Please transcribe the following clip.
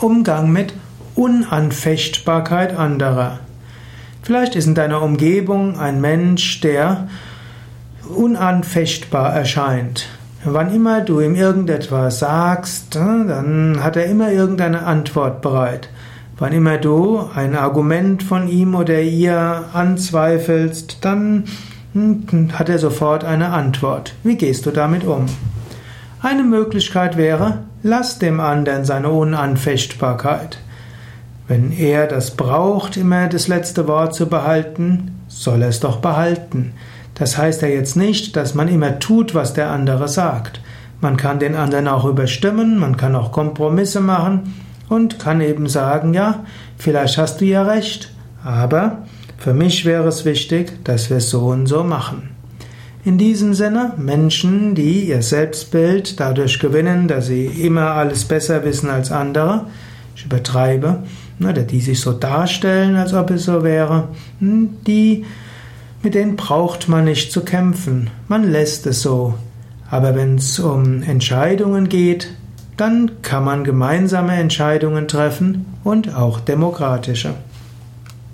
Umgang mit Unanfechtbarkeit anderer. Vielleicht ist in deiner Umgebung ein Mensch, der unanfechtbar erscheint. Wann immer du ihm irgendetwas sagst, dann hat er immer irgendeine Antwort bereit. Wann immer du ein Argument von ihm oder ihr anzweifelst, dann hm, hat er sofort eine Antwort. Wie gehst du damit um? Eine Möglichkeit wäre, lass dem anderen seine Unanfechtbarkeit. Wenn er das braucht, immer das letzte Wort zu behalten, soll er es doch behalten. Das heißt ja jetzt nicht, dass man immer tut, was der andere sagt. Man kann den anderen auch überstimmen, man kann auch Kompromisse machen und kann eben sagen, ja, vielleicht hast du ja recht, aber für mich wäre es wichtig, dass wir es so und so machen. In diesem Sinne, Menschen, die ihr Selbstbild dadurch gewinnen, dass sie immer alles besser wissen als andere, ich übertreibe, oder die sich so darstellen, als ob es so wäre, hm, die, mit denen braucht man nicht zu kämpfen, man lässt es so. Aber wenn es um Entscheidungen geht, dann kann man gemeinsame Entscheidungen treffen und auch demokratische.